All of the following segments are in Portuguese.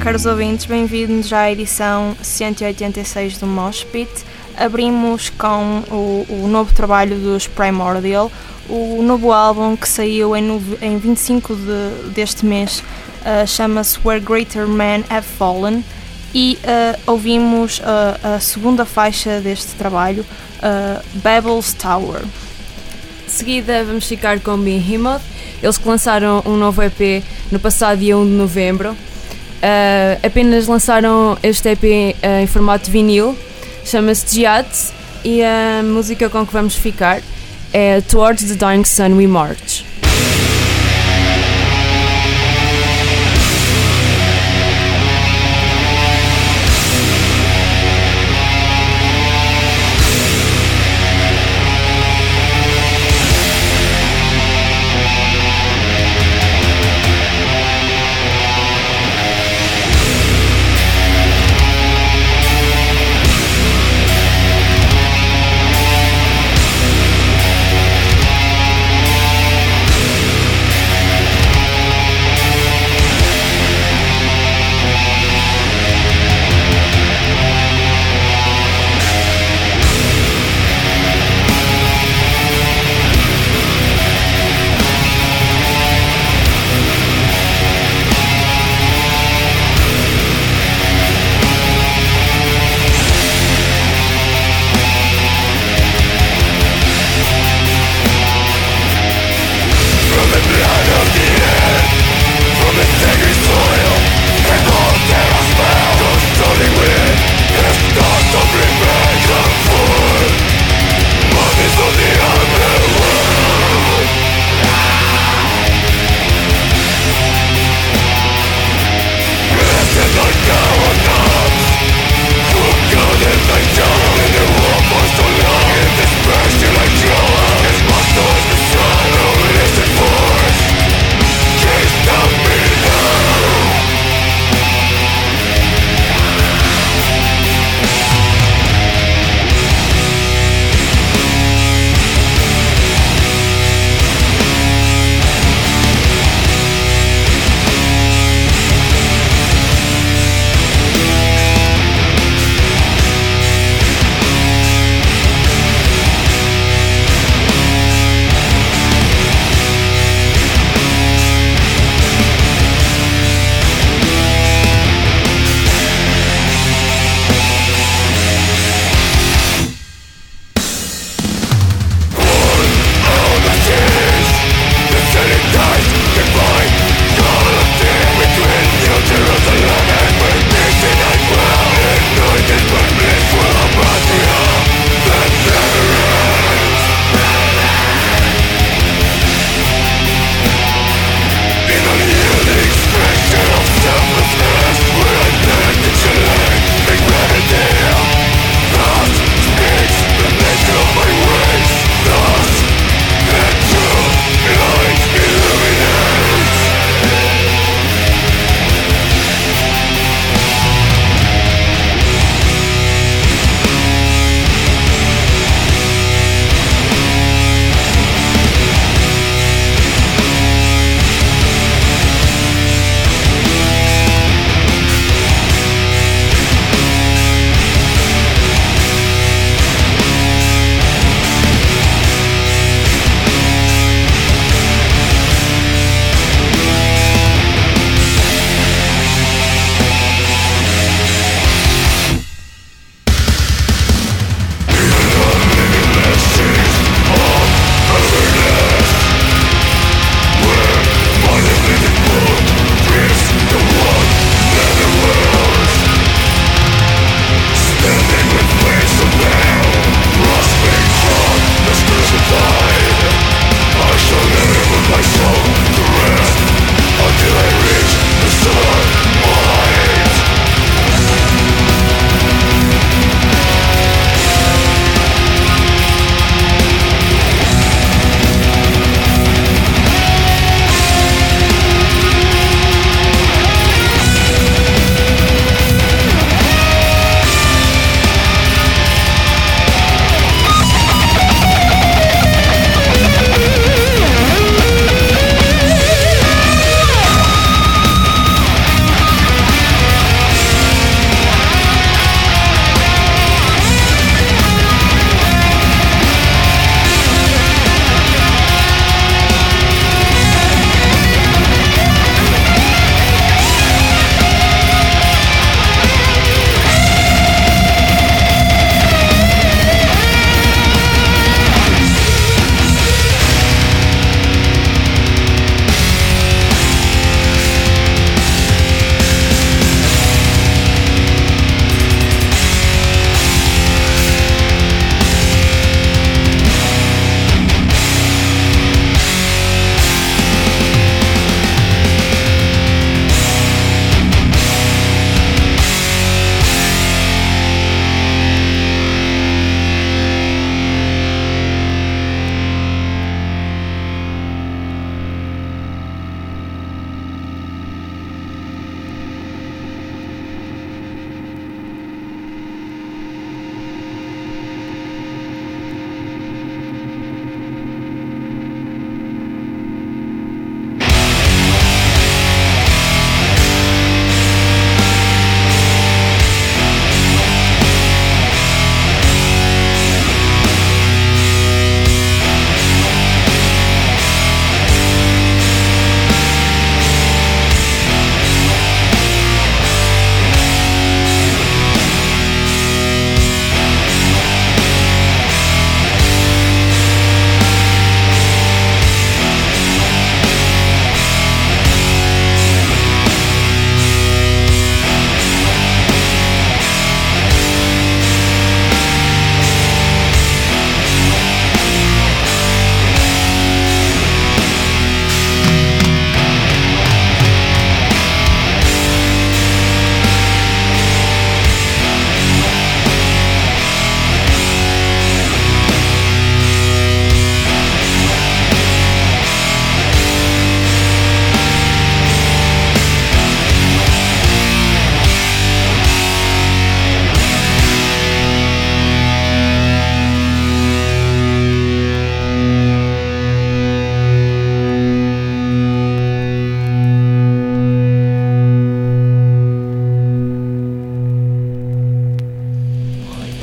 Caros ouvintes, bem-vindos à edição 186 do Moshpit. Abrimos com o, o, novo trabalho dos Primordial, o novo álbum que saiu em, em 25 de, deste mês uh, chama-se Where Greater Men Have Fallen e uh, ouvimos uh, a segunda faixa deste trabalho, Babel's Tower. De seguida vamos ficar com Behemoth, eles que lançaram um novo EP no passado dia 1 de novembro Uh, apenas lançaram este EP uh, em formato vinil, chama-se Jihad e a música com que vamos ficar é Towards the Dying Sun We March.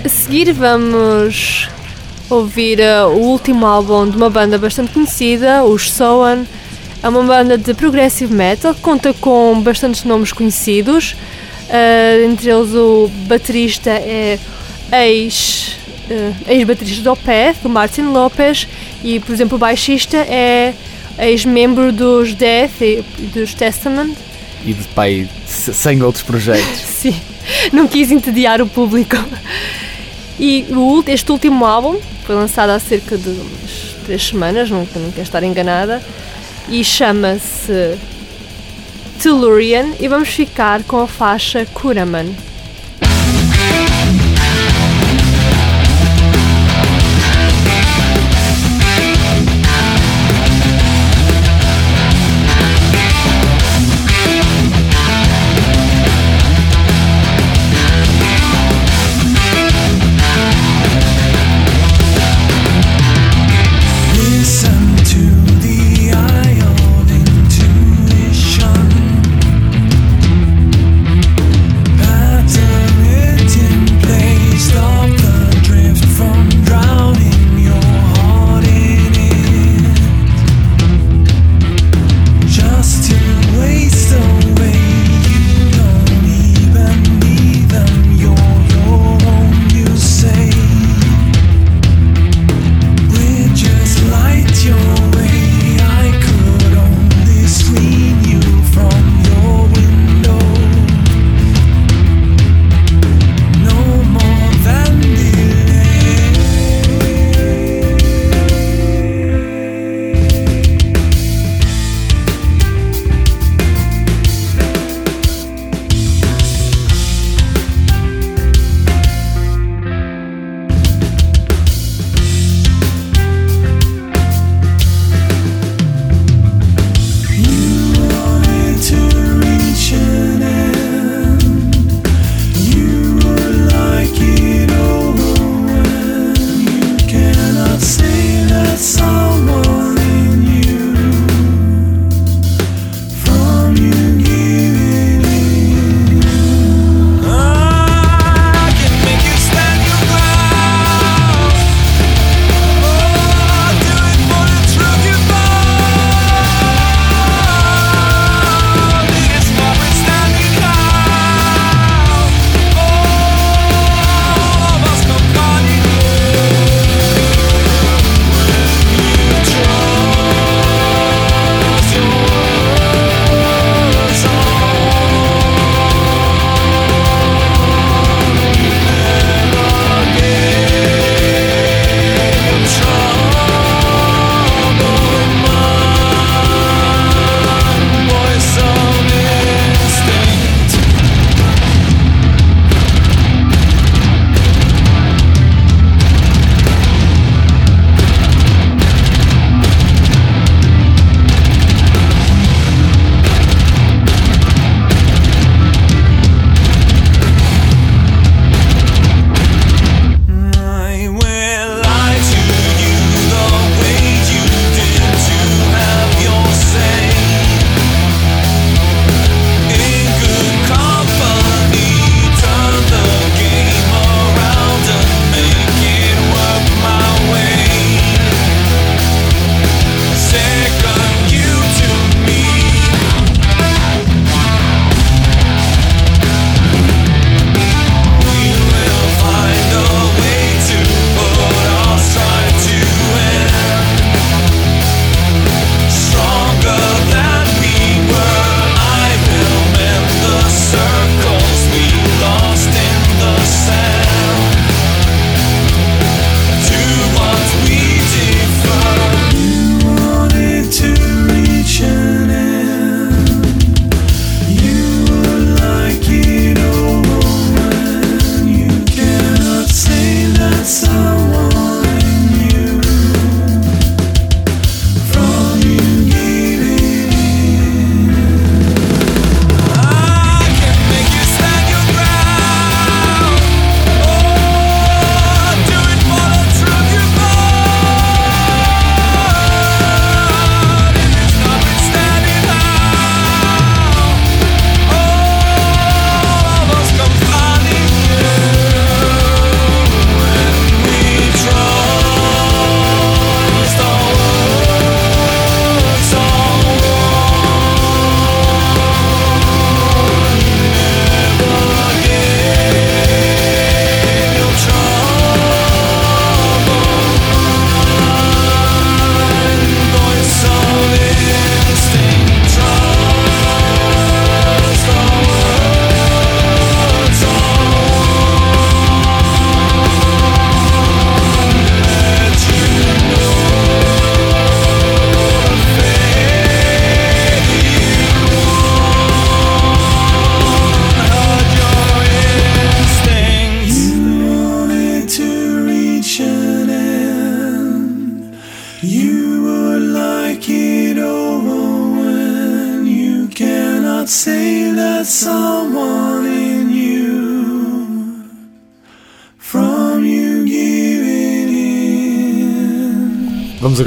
Seguir vamos ouvir uh, o último álbum de uma banda bastante conhecida, os Soan. É uma banda de progressive metal que conta com bastantes nomes conhecidos. Uh, entre eles o baterista é ex, uh, ex-baterista do Opeth, o Martin Lopez, e por exemplo o baixista é ex-membro dos Death e dos Testament. E de pai, sem outros projetos. Sim, não quis entediar o público. E este último álbum foi lançado há cerca de umas três semanas, não, não quero estar enganada, e chama-se Tellurian e vamos ficar com a faixa Kuraman.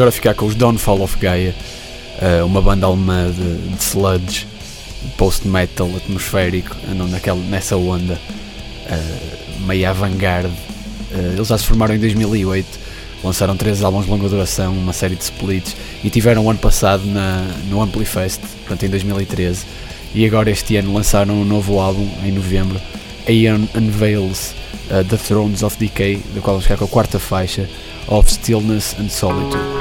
Agora ficar com os Downfall of Gaia, eh, uma banda alemã de, de sludge, post-metal atmosférico, andam naquela, nessa onda, uh, meio avant-garde. Eh, eles já se formaram em 2008, lançaram três álbuns de longa duração, uma série de splits e tiveram ano passado na, no Amplifest, portanto em 2013. E agora este ano lançaram um novo álbum em novembro, Aeon Unveils uh, The Thrones of Decay, do qual vamos ficar com a quarta faixa, Of Stillness and Solitude.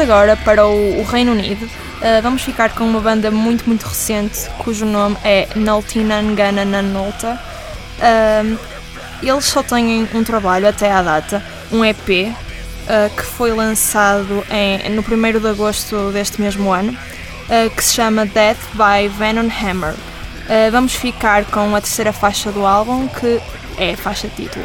Agora para o, o Reino Unido. Uh, vamos ficar com uma banda muito, muito recente, cujo nome é Naltinangana Nanolta. Uh, eles só têm um trabalho até à data, um EP, uh, que foi lançado em, no 1 de agosto deste mesmo ano, uh, que se chama Death by Venom Hammer. Vamos ficar com a terceira faixa do álbum, que é a faixa título.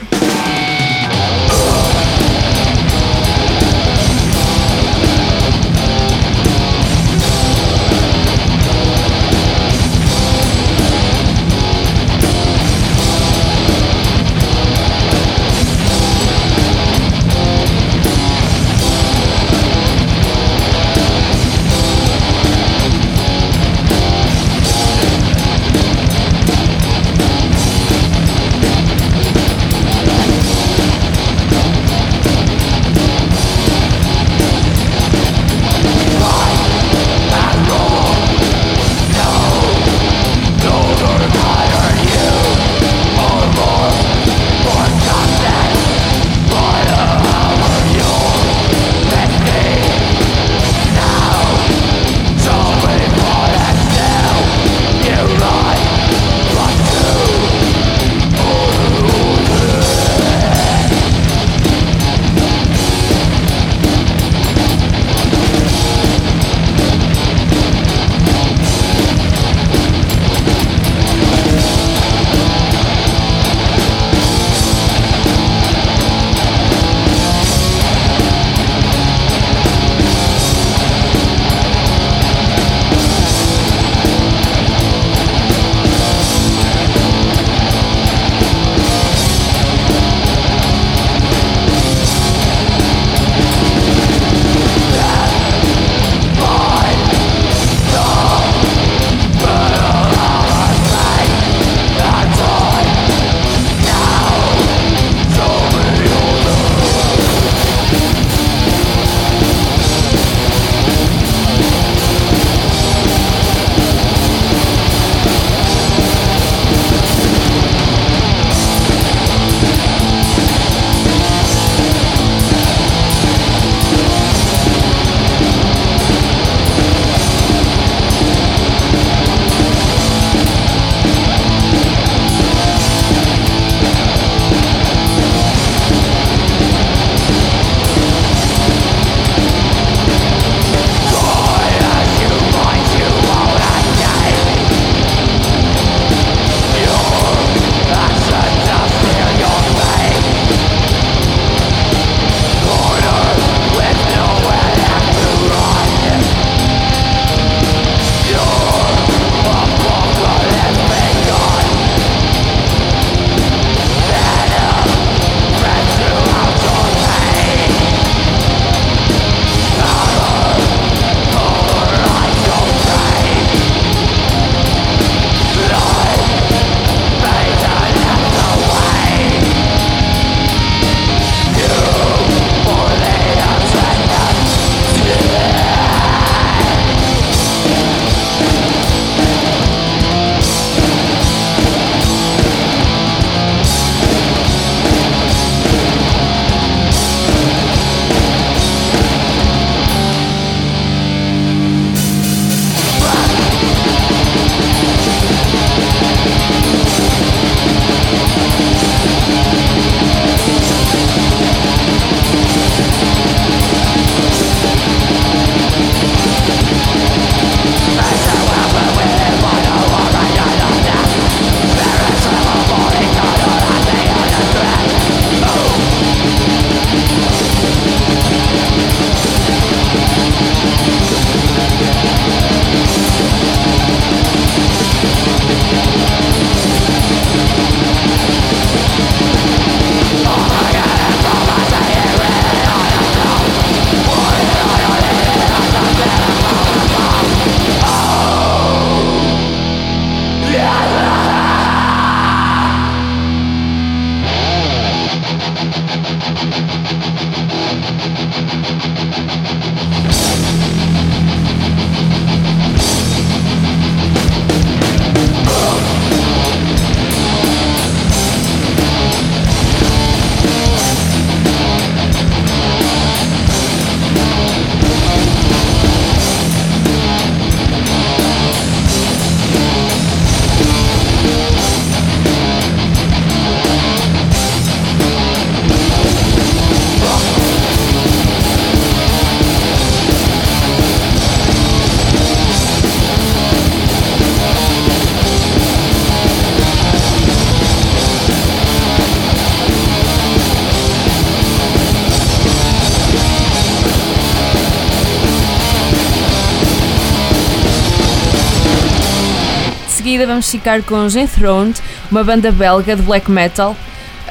Seguida vamos ficar com Enthroned, uma banda belga de black metal.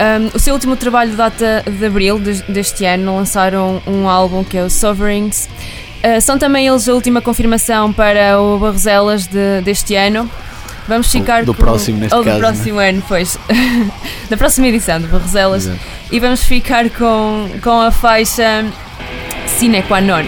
Um, o seu último trabalho data de abril de- deste ano, lançaram um álbum que é o Sovereigns. Uh, são também eles a última confirmação para o Barroselas de- deste ano. Vamos ficar do com- próximo, neste ou do caso, né? próximo ano, pois. da próxima edição do Barroselas. Exato. E vamos ficar com, com a faixa Sine Qua Non.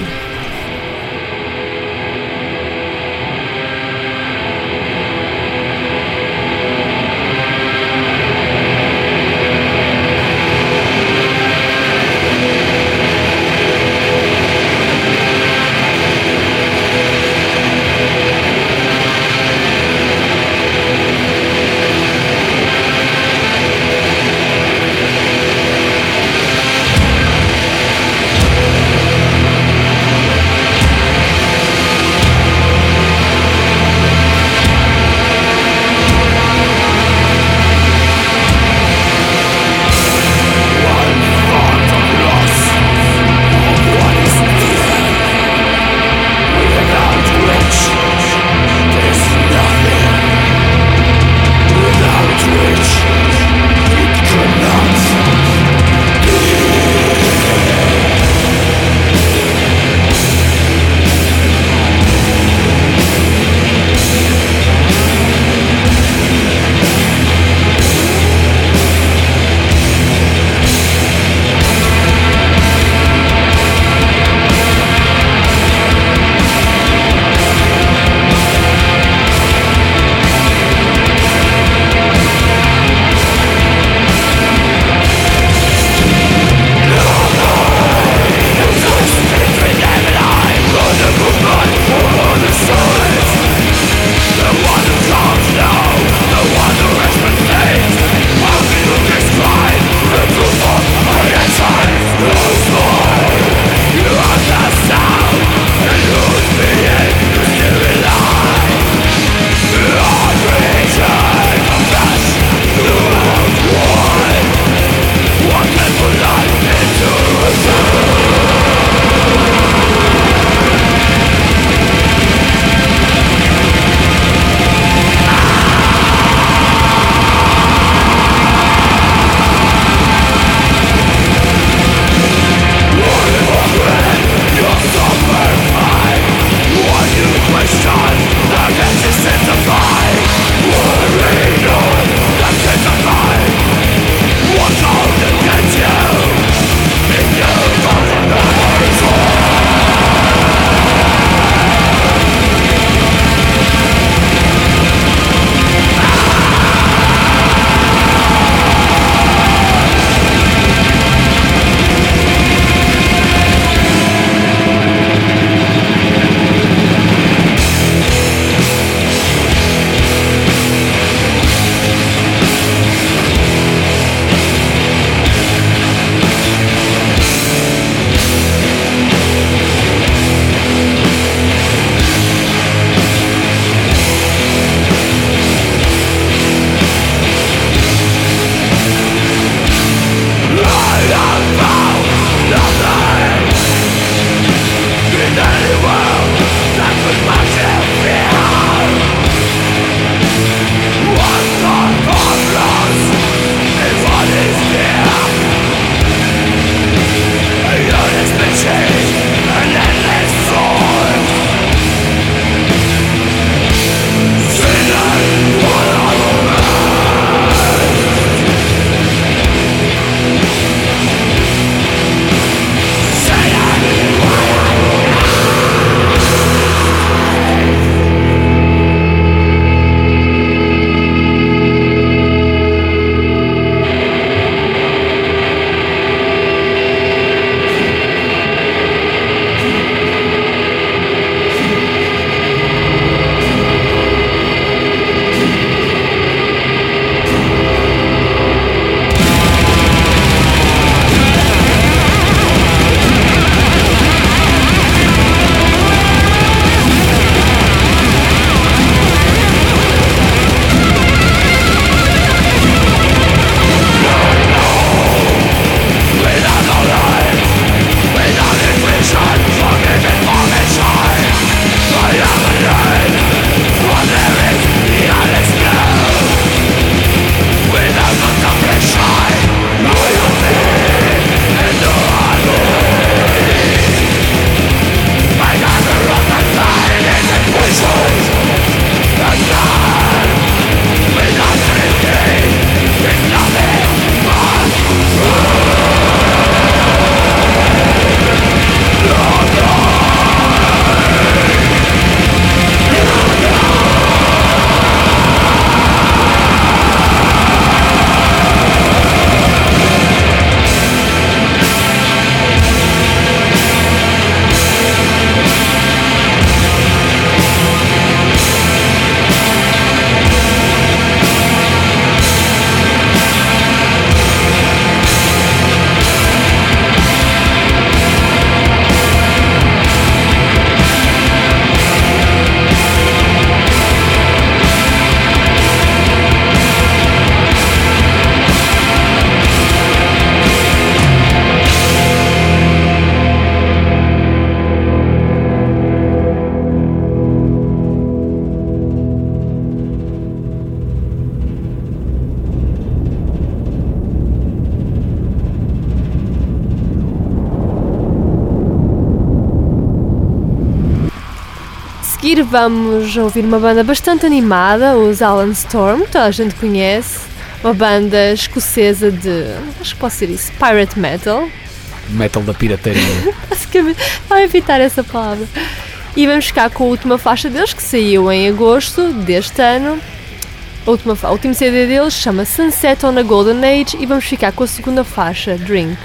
seguir vamos ouvir uma banda bastante animada, os Alan Storm, que toda a gente conhece, uma banda escocesa de, acho que posso ser isso, pirate metal. Metal da pirataria. Basicamente, vou evitar essa palavra. E vamos ficar com a última faixa deles, que saiu em agosto deste ano. A última, CD deles chama Sunset on a Golden Age e vamos ficar com a segunda faixa, Drink.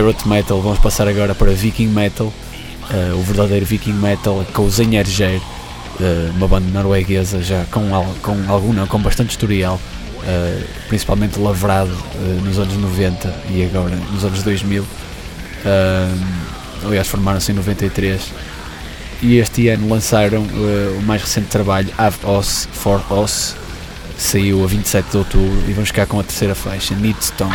Pirate Metal, vamos passar agora para Viking Metal, uh, o verdadeiro Viking Metal é com o Zenjerger, uh, eh, uma banda norueguesa já com, com alguma, com bastante historial, uh, principalmente lavrado nos anos 90 e agora nos anos 2000. aliás, formaram-se em 93 e este ano lançaram o mais recente trabalho, Have Os for Os, saiu a 27 de outubro e vamos ficar com a terceira faixa, Need Stone.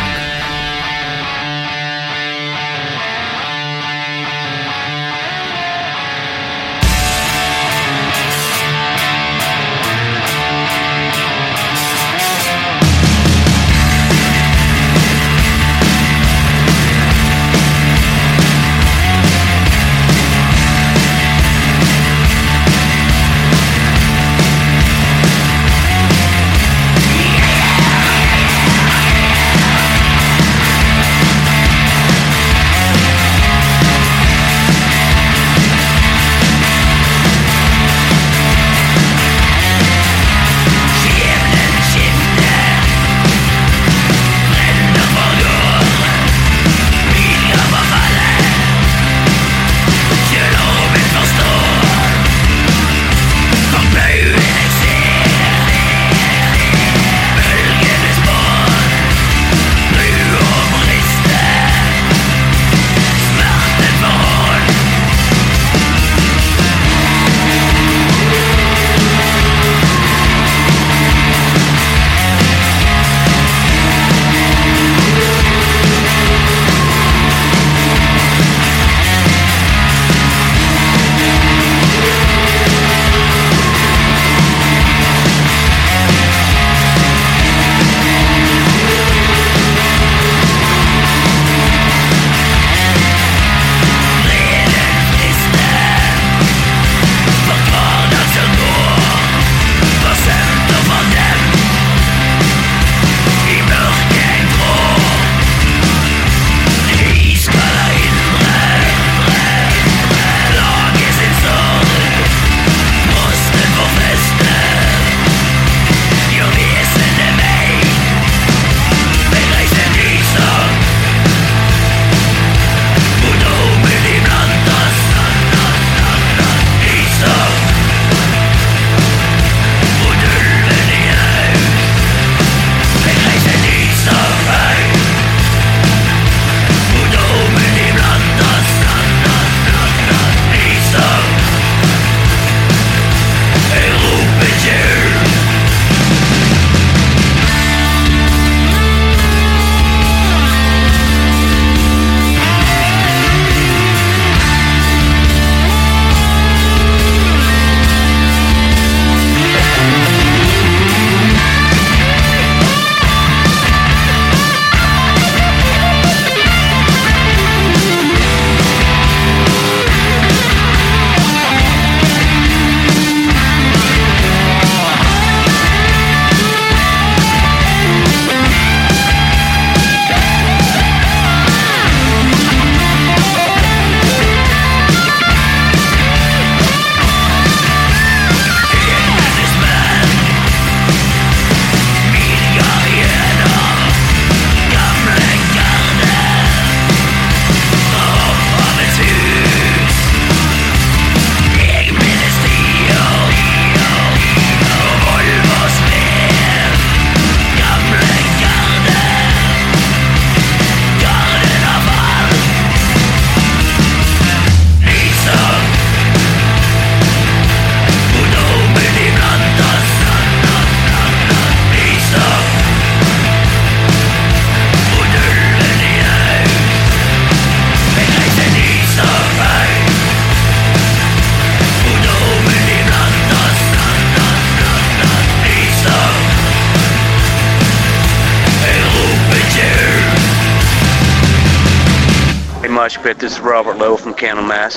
This is Robert Lowe from Candlemas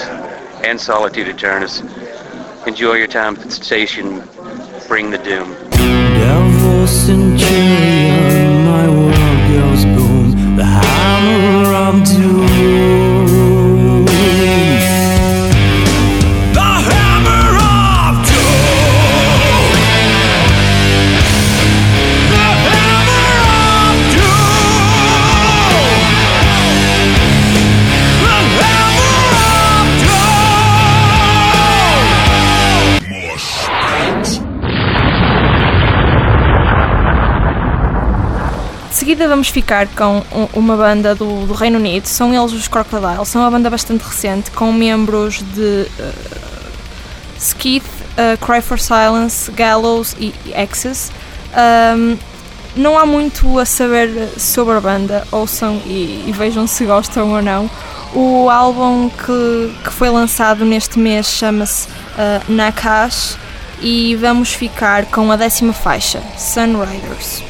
and Solitude Eternus. Enjoy your time at the station. Bring the doom. De seguida vamos ficar com um- uma banda do, do Reino Unido, são eles os Crocodile, são uma banda bastante recente, com membros de uh, Skeeth, uh, Cry for Silence, Gallows e Axis. Um, não há muito a saber sobre a banda, ouçam e, e vejam se gostam ou não. O álbum que, que foi lançado neste mês chama-se uh, Nakash e vamos ficar com a décima faixa, Sunriders.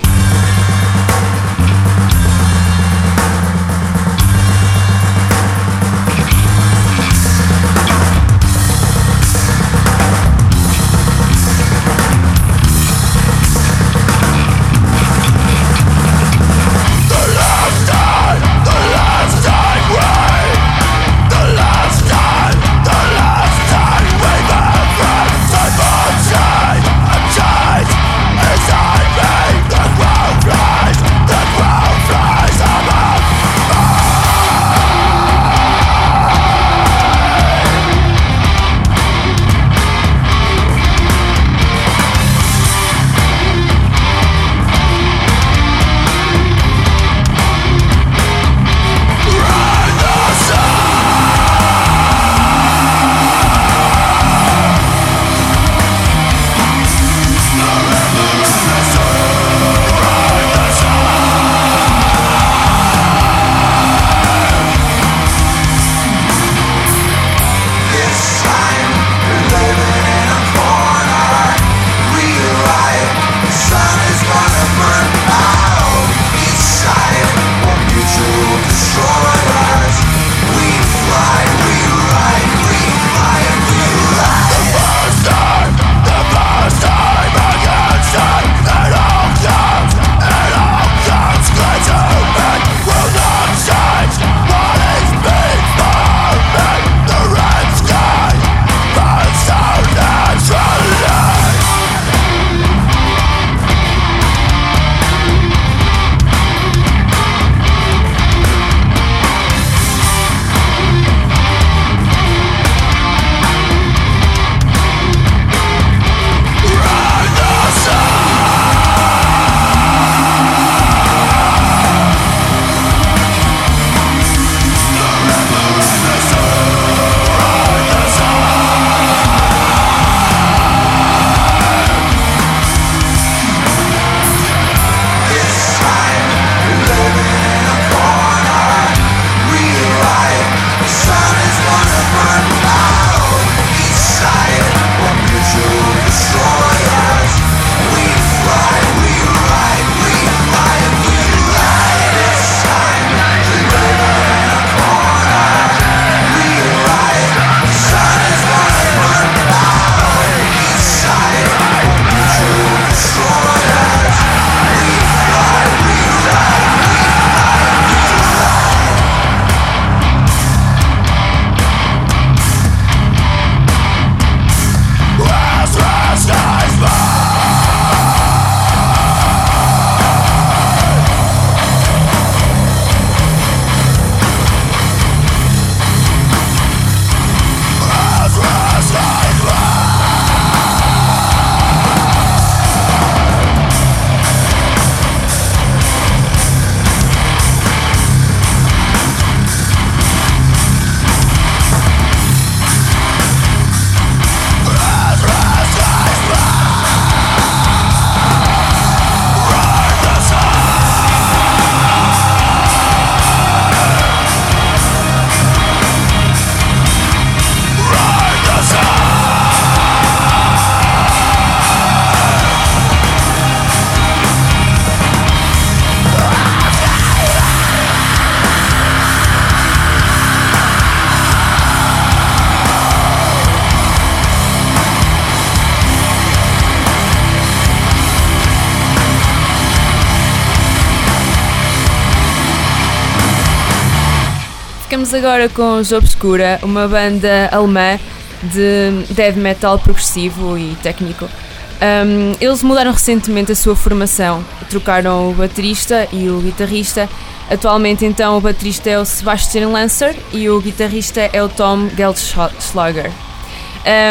Ficamos agora com os Obscura, uma banda alemã de death metal progressivo e técnico. Um, eles mudaram recentemente a sua formação, trocaram o baterista e o guitarrista. Atualmente, então, o baterista é o Sebastian Lancer e o guitarrista é o Tom Geldschlager.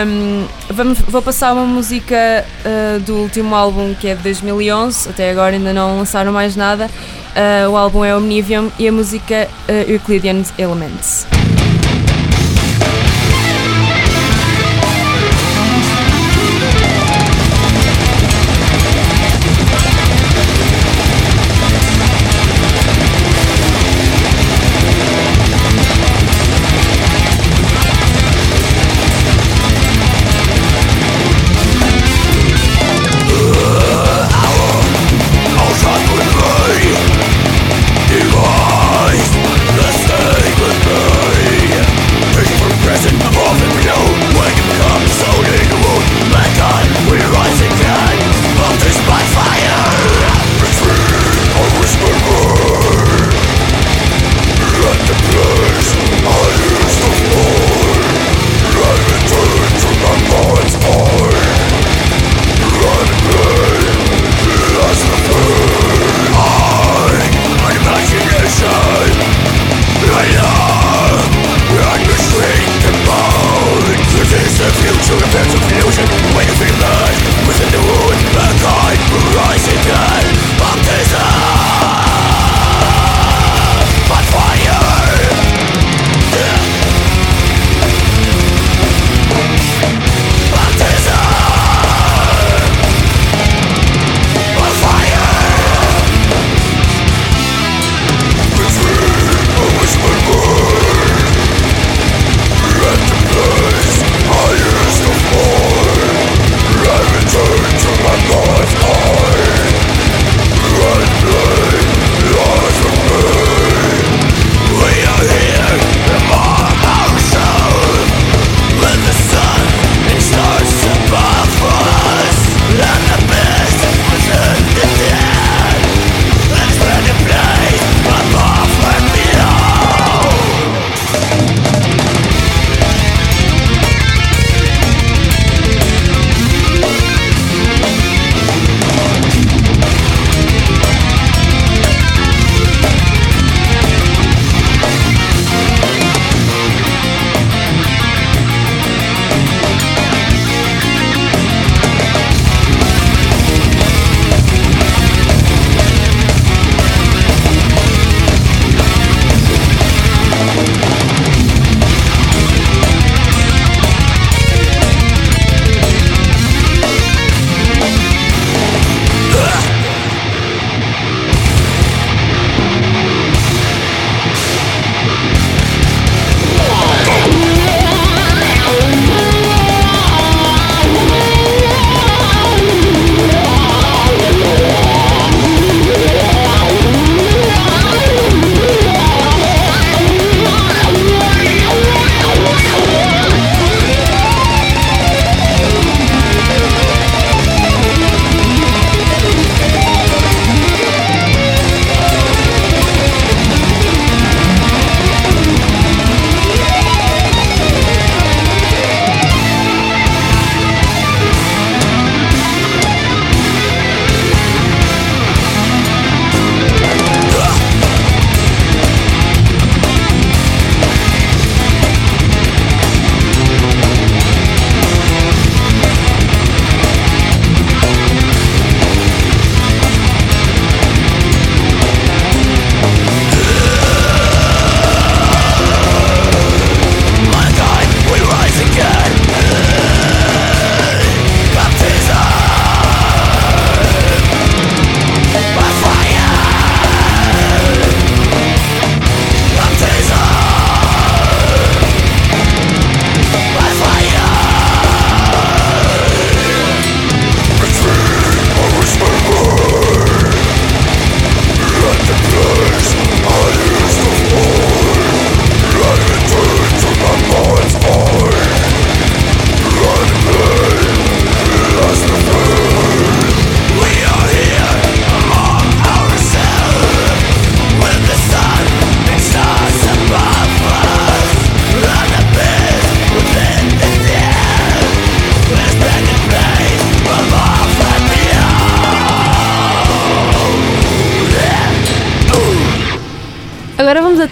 Um, vamos, vou passar uma música uh, do último álbum que é de 2011, até agora ainda não lançaram mais nada. Uh, o álbum é Omnivium e a música uh, Euclidean Elements.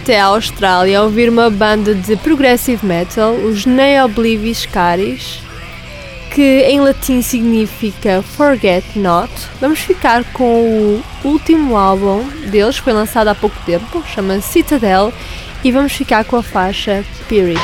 Até à Austrália ouvir uma banda de progressive metal, os Neobliviscaris, que em latim significa Forget Not. Vamos ficar com o último álbum deles, que foi lançado há pouco tempo, chama-se Citadel, e vamos ficar com a faixa. Spirit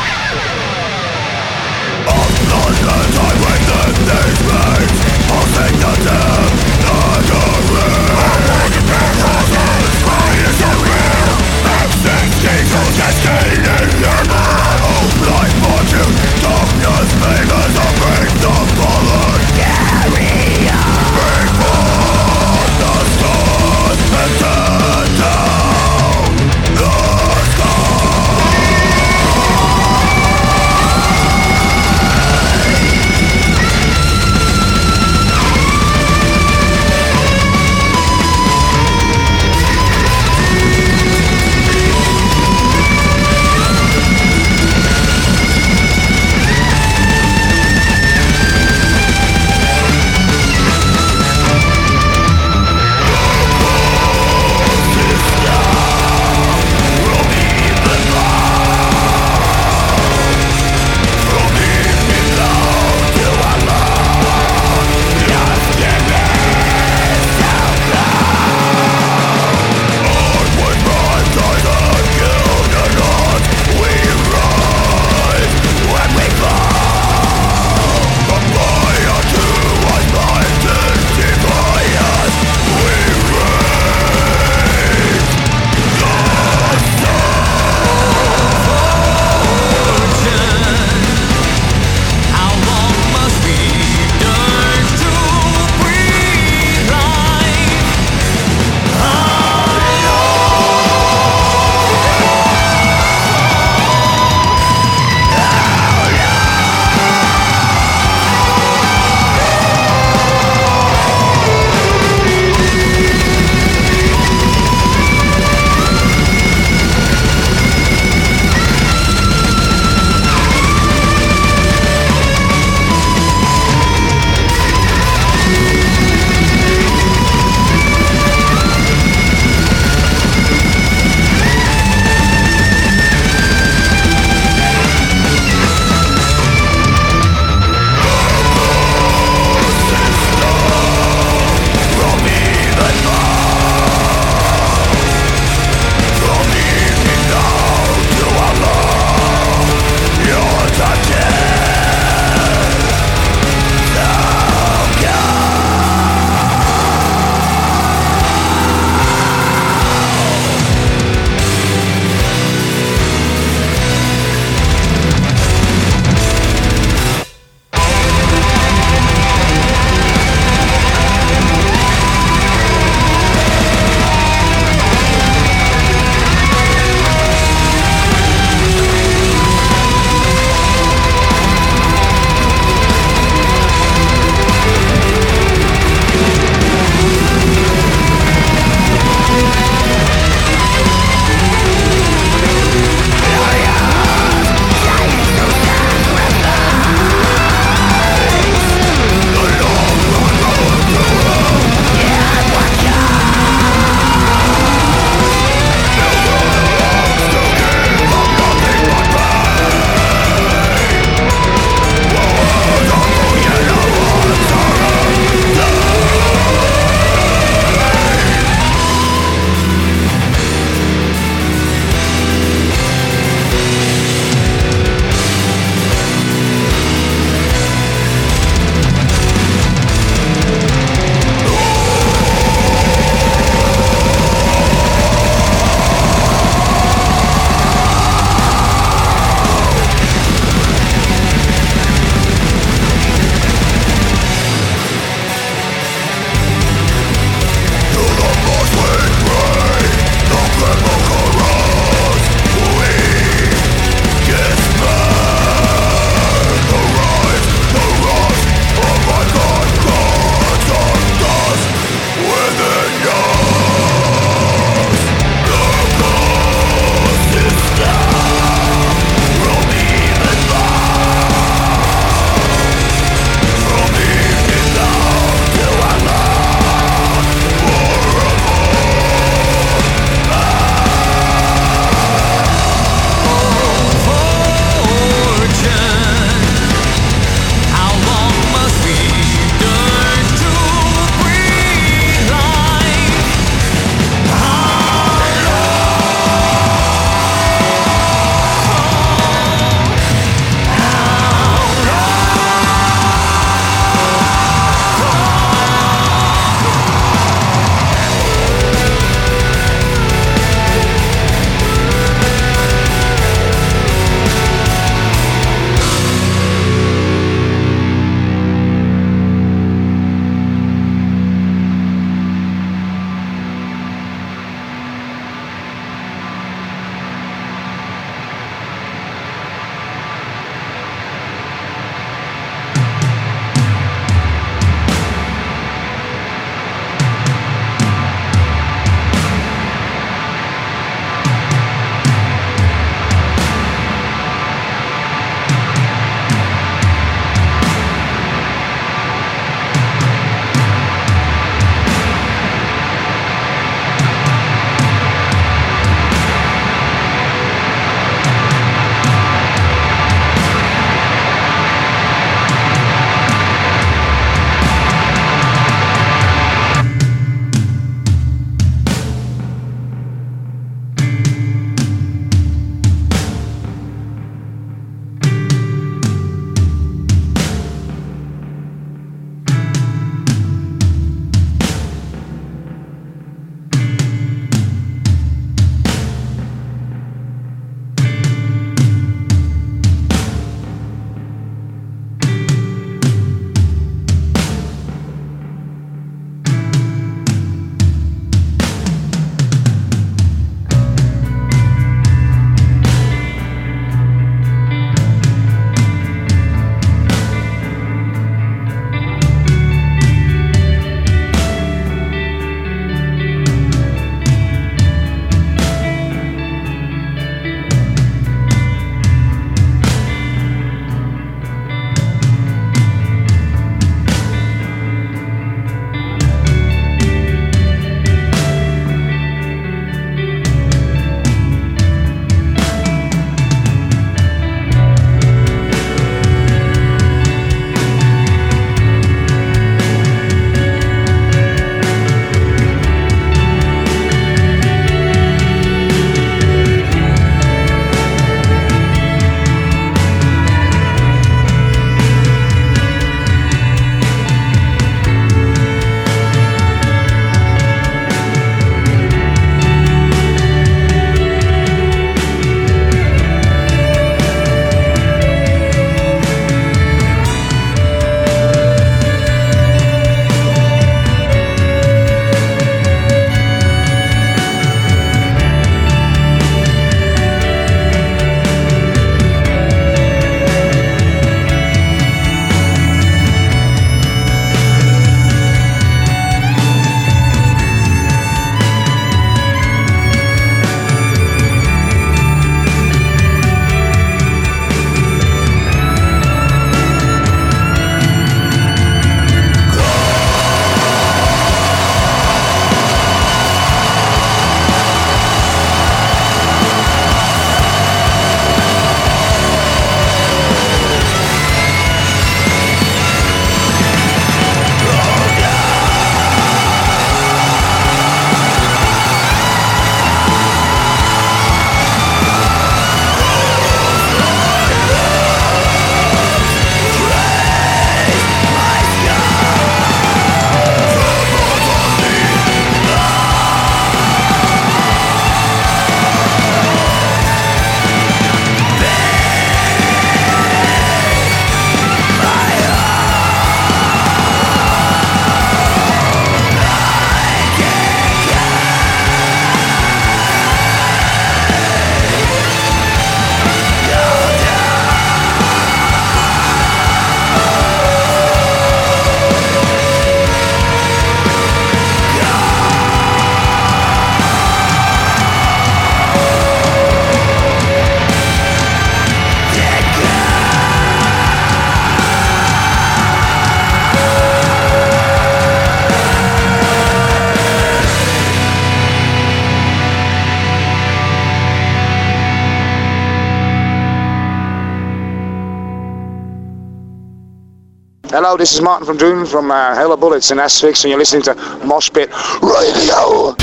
This is Martin from Doom from uh, Hella Bullets in Asphyx, and you're listening to Mosh Pit Radio.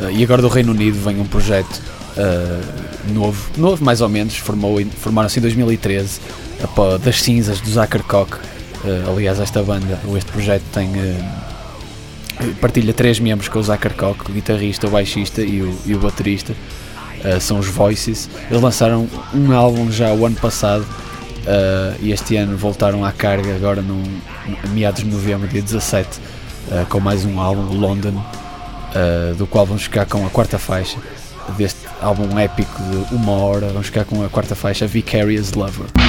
Uh, e agora do Reino Unido vem um projeto uh, novo, novo mais ou menos, formou formaram-se em 2013, apó- das cinzas do Zuckercock. Uh, aliás, esta banda, ou este projeto tem uh, partilha três membros com o Zuckercock, o guitarrista, o baixista e o, e o baterista. Uh, são os Voices. Eles lançaram um álbum já o ano passado e este ano voltaram à carga agora no, meados de novembro, dia 17, uh, com mais um álbum, London, do qual vamos ficar com a quarta faixa deste álbum épico de uma hora. Vamos ficar com a quarta faixa, Vicarious Lover.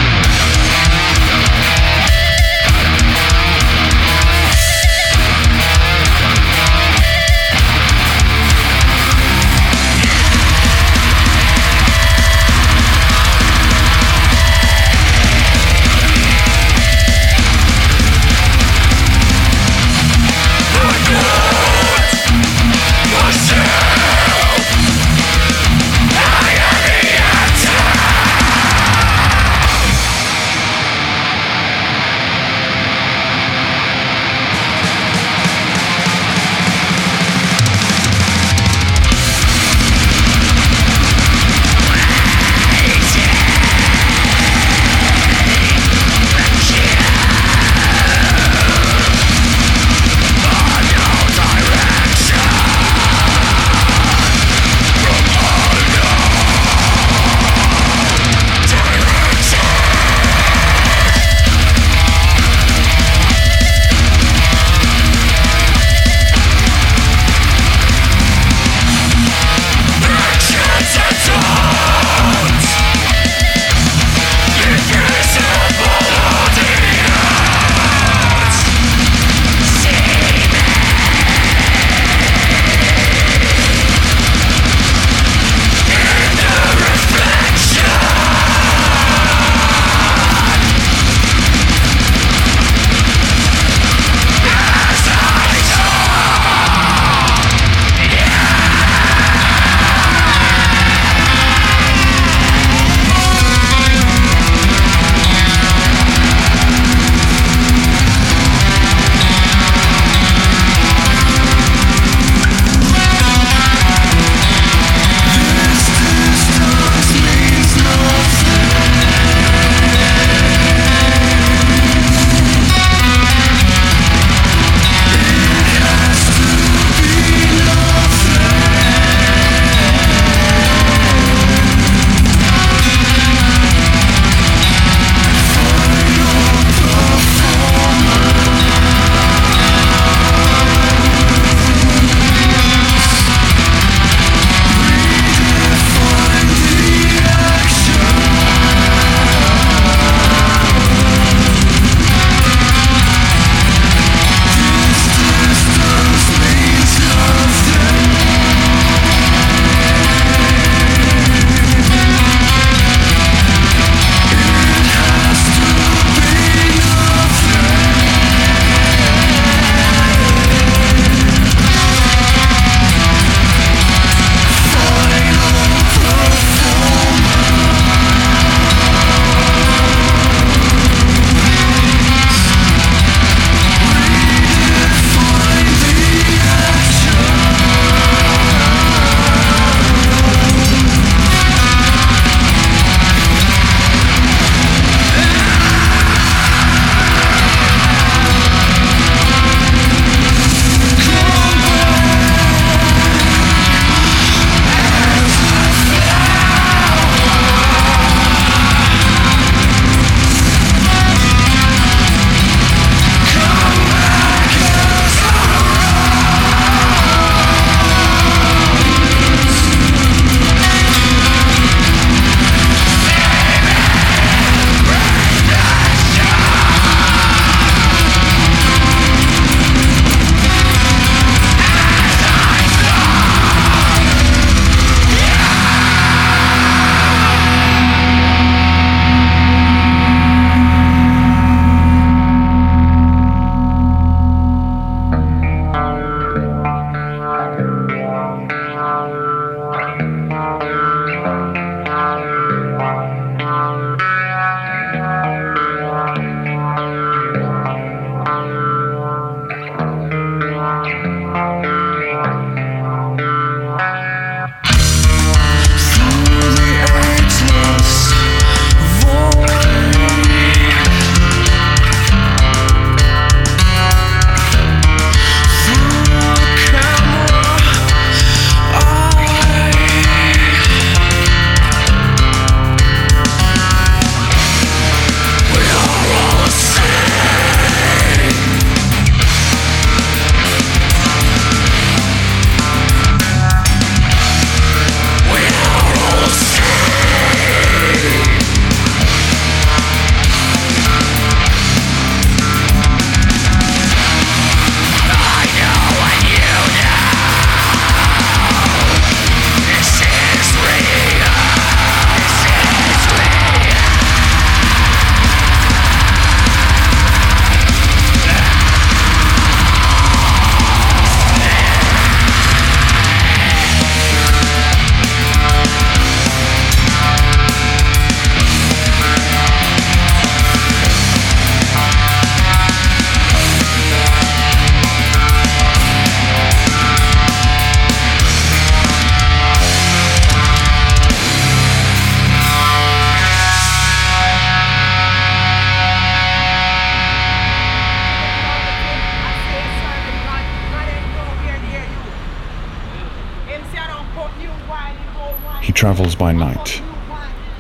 Travels by night,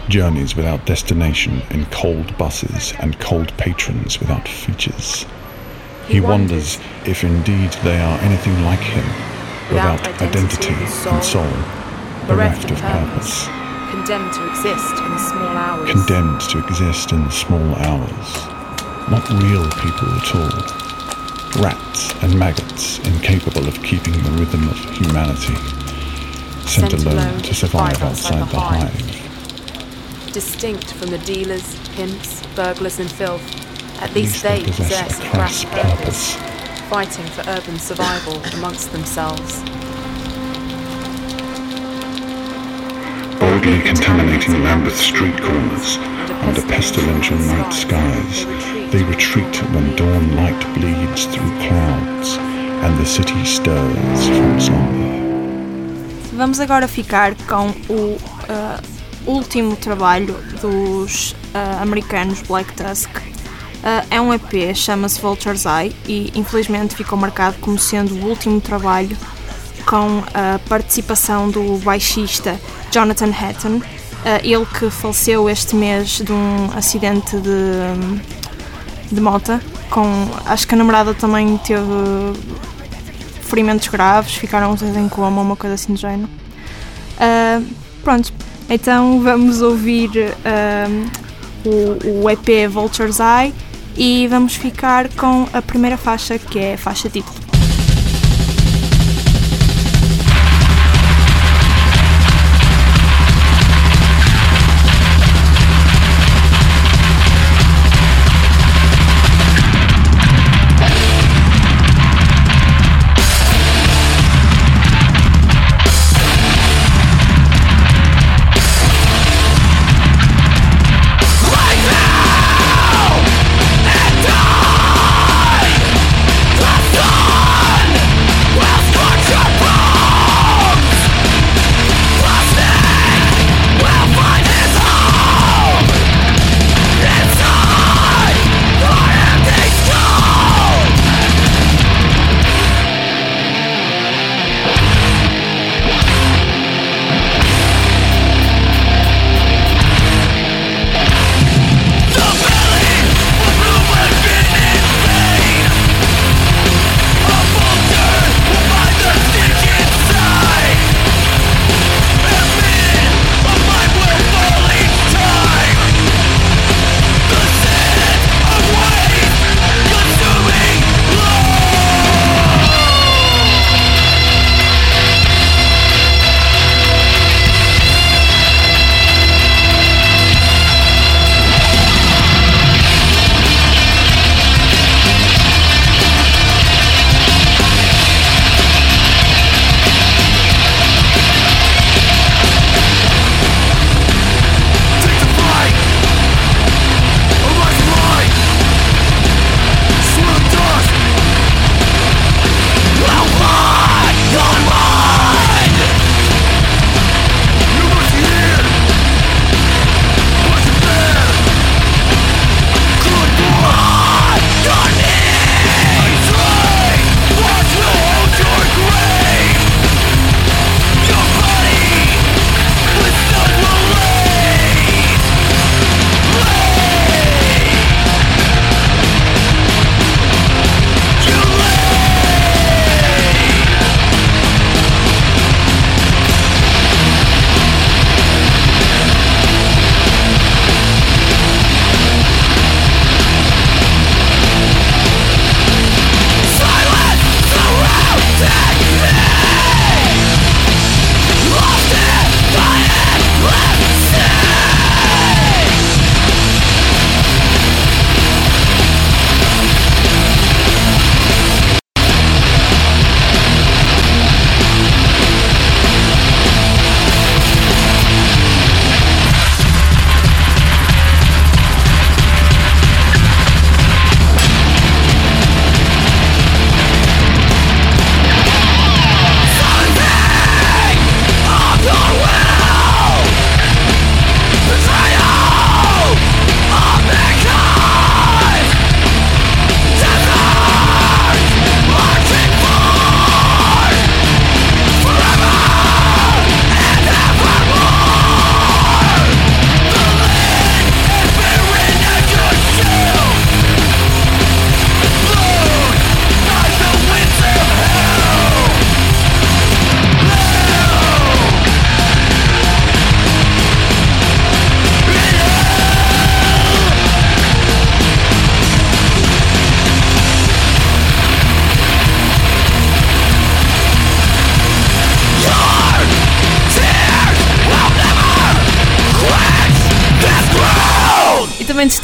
journeys without destination in cold buses and cold patrons without features. He wonders if indeed they are anything like him, without identity and soul, bereft of purpose, condemned to exist in small hours. condemned to exist in small hours. Not real people at all. Rats and maggots incapable of keeping the rhythm of humanity, sent alone to survive outside the hive. distinct from the dealers, pimps, burglars, and filth. At least they possess a crass purpose, fighting for urban survival amongst themselves. boldly contaminating Lambeth street corners under pestilential night skies. They retreat when dawn light bleeds through clouds and the city stirs from zombie. Vamos agora ficar com o ah, último trabalho dos ah, americanos Black Tusk. Ah, é um EP, chama-se Vulture's Eye e infelizmente ficou marcado como sendo o último trabalho com a participação do baixista Jonathan Hatton, ah, ele que faleceu este mês de um acidente de, de moto. Com, acho que a namorada também teve ferimentos graves, ficaram dois em coma, uma coisa assim do género. Ah, pronto, então vamos ouvir ah, o, o EP Vulture's Eye e vamos ficar com a primeira faixa que é a faixa título.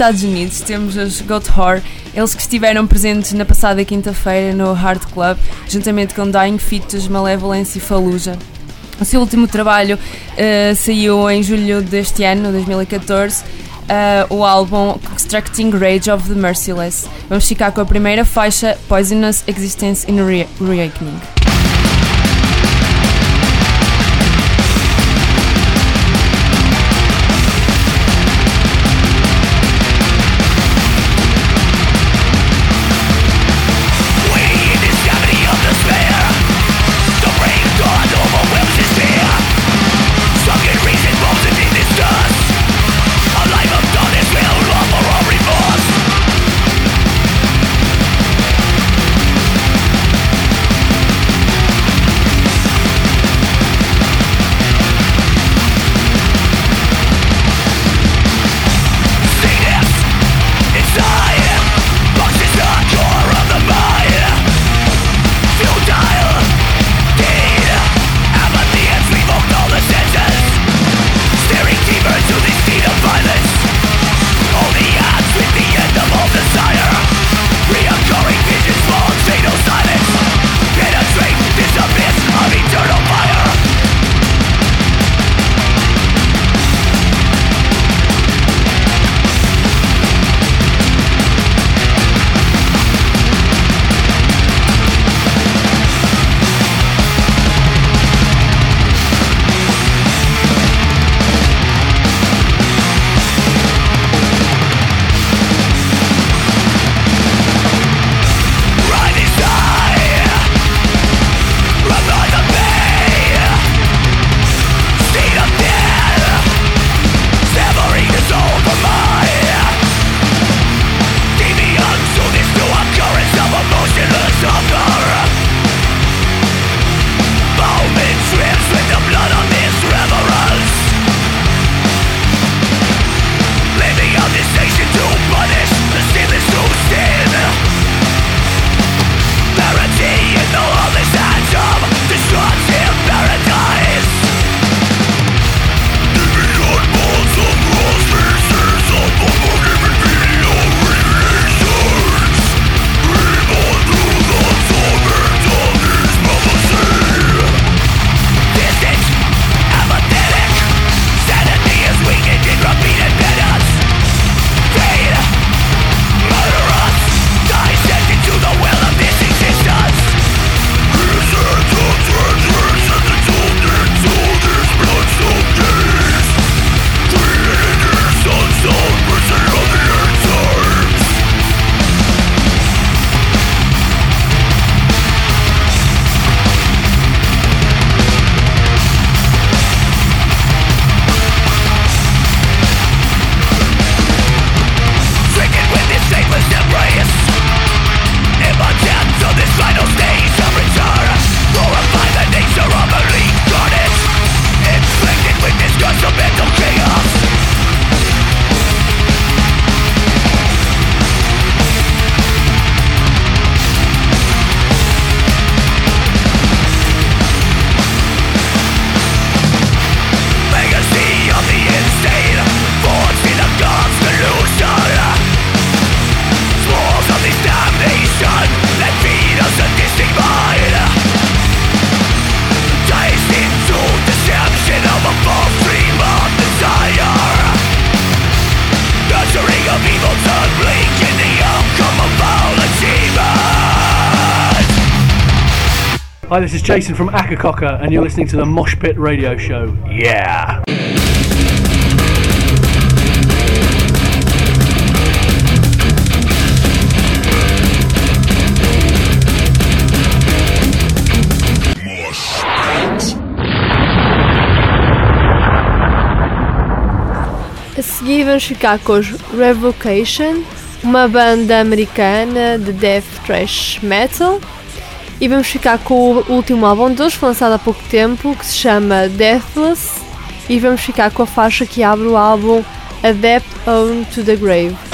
Estados Unidos temos os Goat Whore, eles que estiveram presentes na passada quinta-feira no Hard Club, juntamente com Dying Fetus, Malevolence e Fallujah. O seu último trabalho eh, saiu em julho deste ano, 2014, eh, o álbum Extracting Rage of the Merciless. Vamos ficar com a primeira faixa, Poisonous Existence in Re Reawakening. Hi, this is Jason from Akakoka, and you're listening to the Mosh Pit Radio Show. Yeah. A seguir vamos ficar com os Revocation, uma banda americana de death thrash metal. E vamos ficar com o último álbum deles, foi lançado há pouco tempo, que se chama Deathless. E vamos ficar com a faixa que abre o álbum Adept On to the Grave.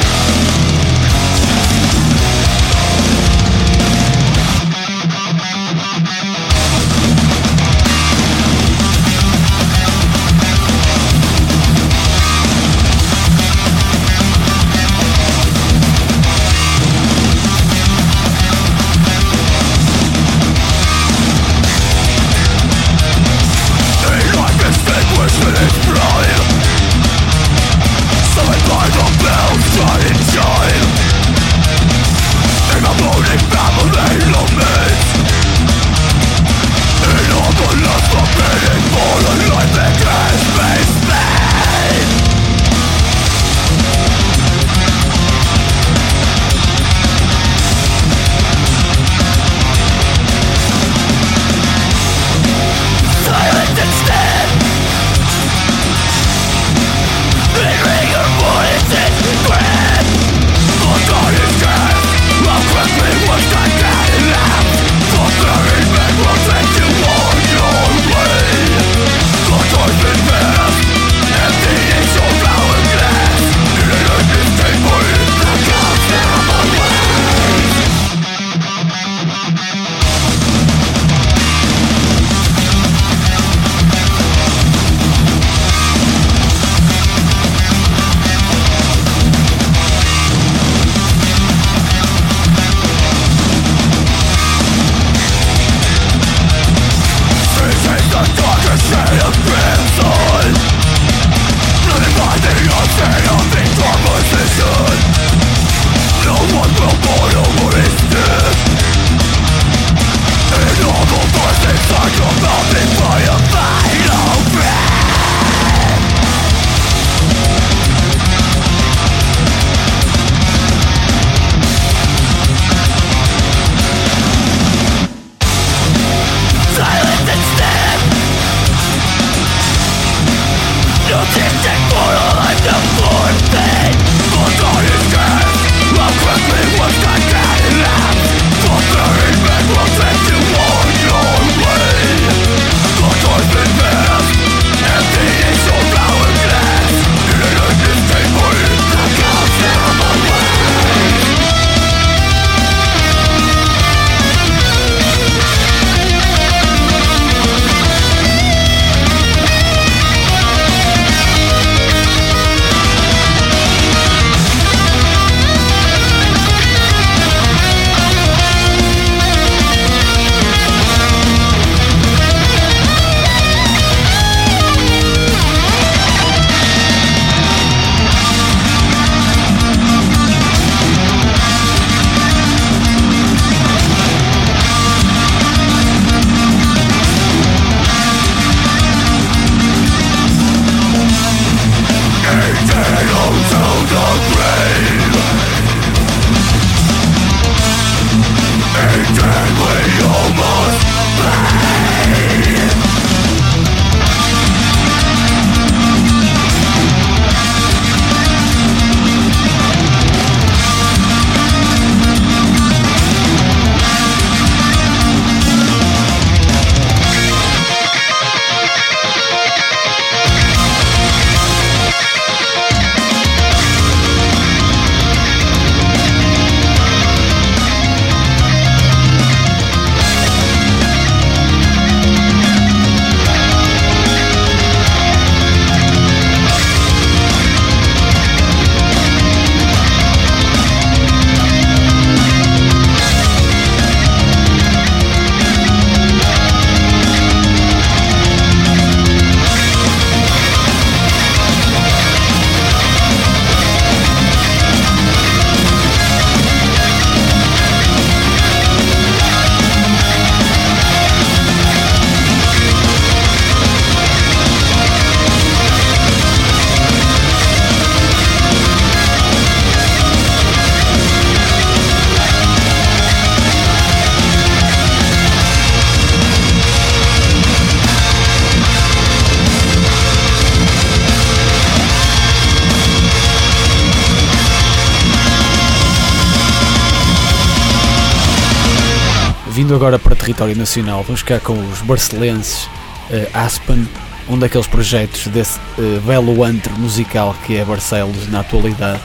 Vindo agora para território nacional, vamos ficar com os barcelenses eh, Aspen, um daqueles projetos desse eh, belo antro musical que é Barcelos na atualidade,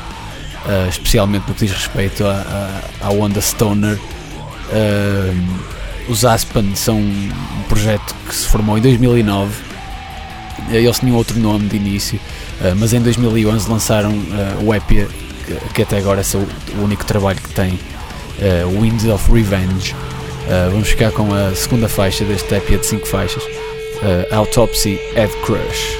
eh, especialmente no que diz respeito à, à, onda stoner. Os Aspen são um projeto que se formou em 2009. Eh, Eles tinham outro nome de início, mas em 2011 lançaram o EP, que, que até agora é o, único trabalho que tem, Winds of Revenge. Eh, vamos ficar com a segunda faixa deste EP de 5 faixas, eh, Autopsy Head Crush.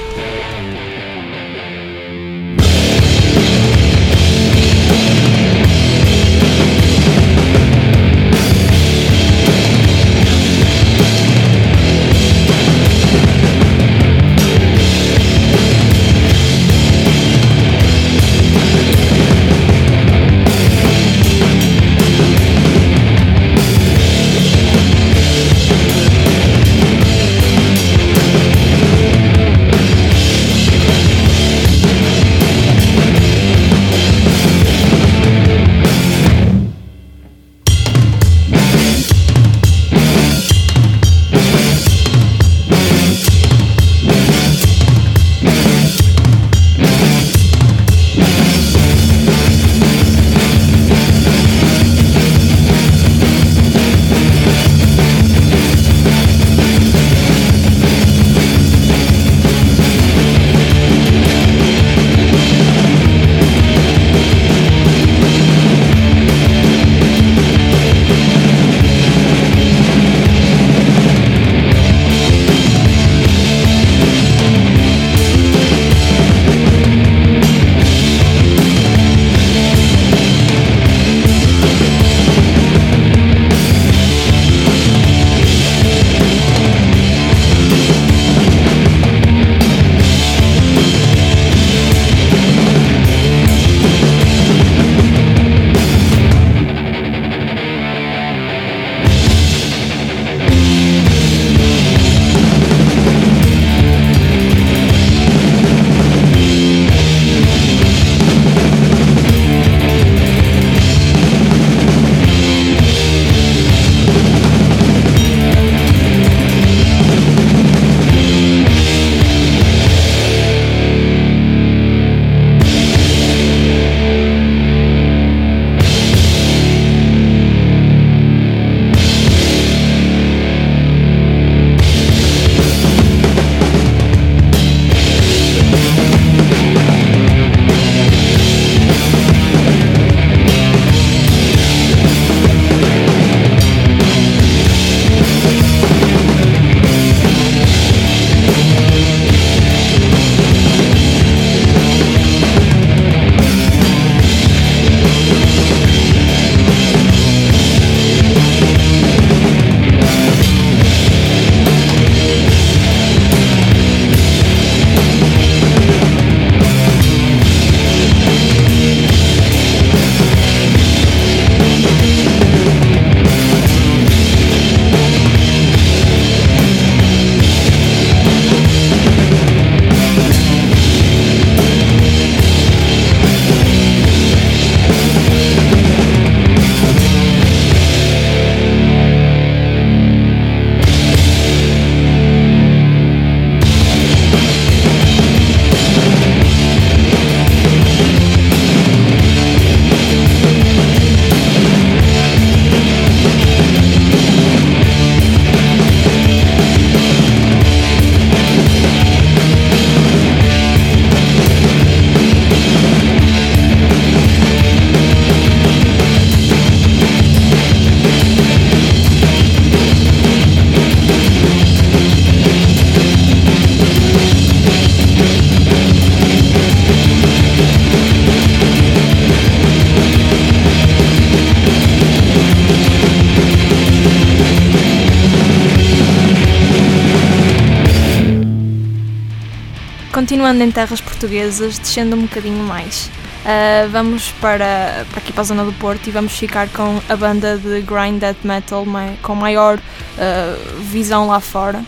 Continuando em terras portuguesas, descendo um bocadinho mais. ah, vamos para, para aqui para a zona do Porto e vamos ficar com a banda de grind death metal mai- com maior ah, visão lá fora.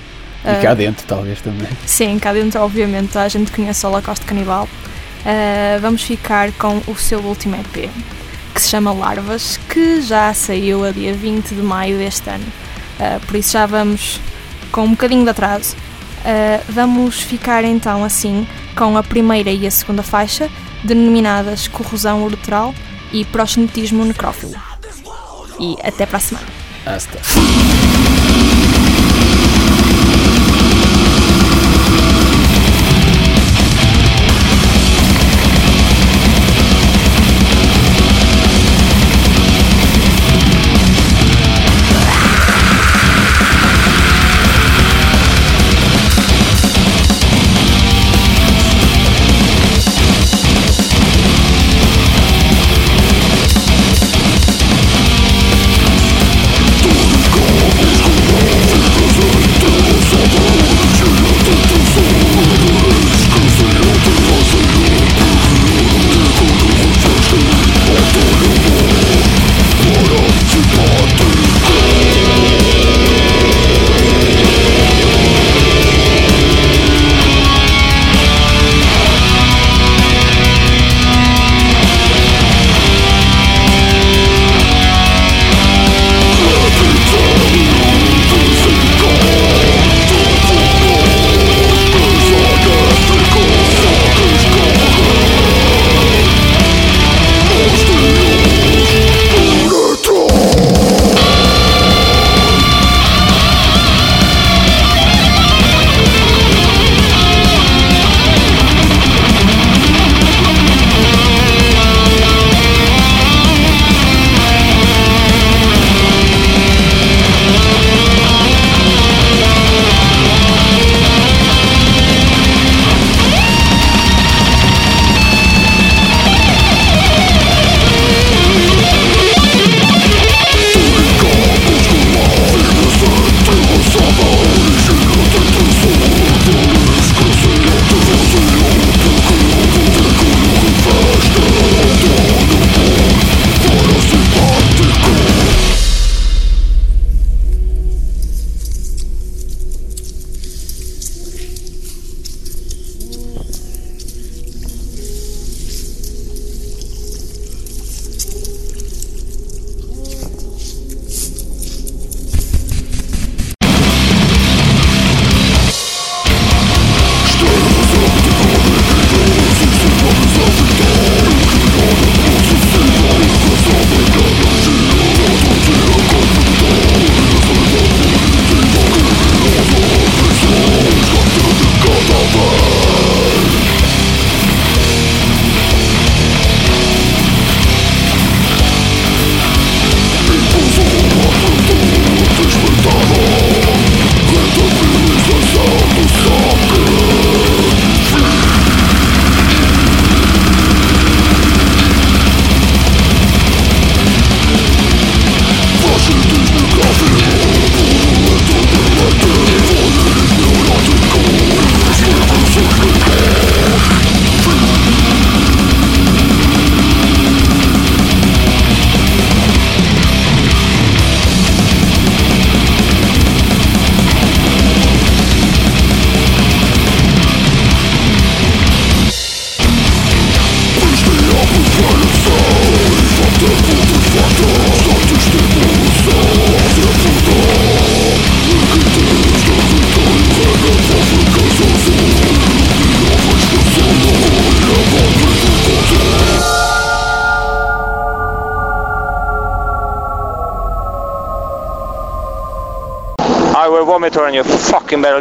E cá dentro, talvez também. Sim, cá dentro, obviamente, a gente conhece o Holocausto Canibal. Ah, vamos ficar com o seu último EP. que se chama Larvas, que já saiu a dia 20 de maio deste ano. Uh, por isso já vamos com um bocadinho de atraso. Uh, vamos ficar então assim com a primeira e a segunda faixa, denominadas Corrosão Ureteral e Proxenetismo Necrófilo. E até para a semana. Hasta.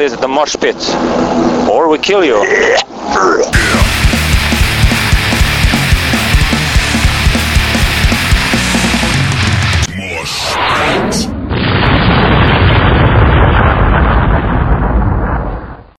is the mosh pit, or we kill you.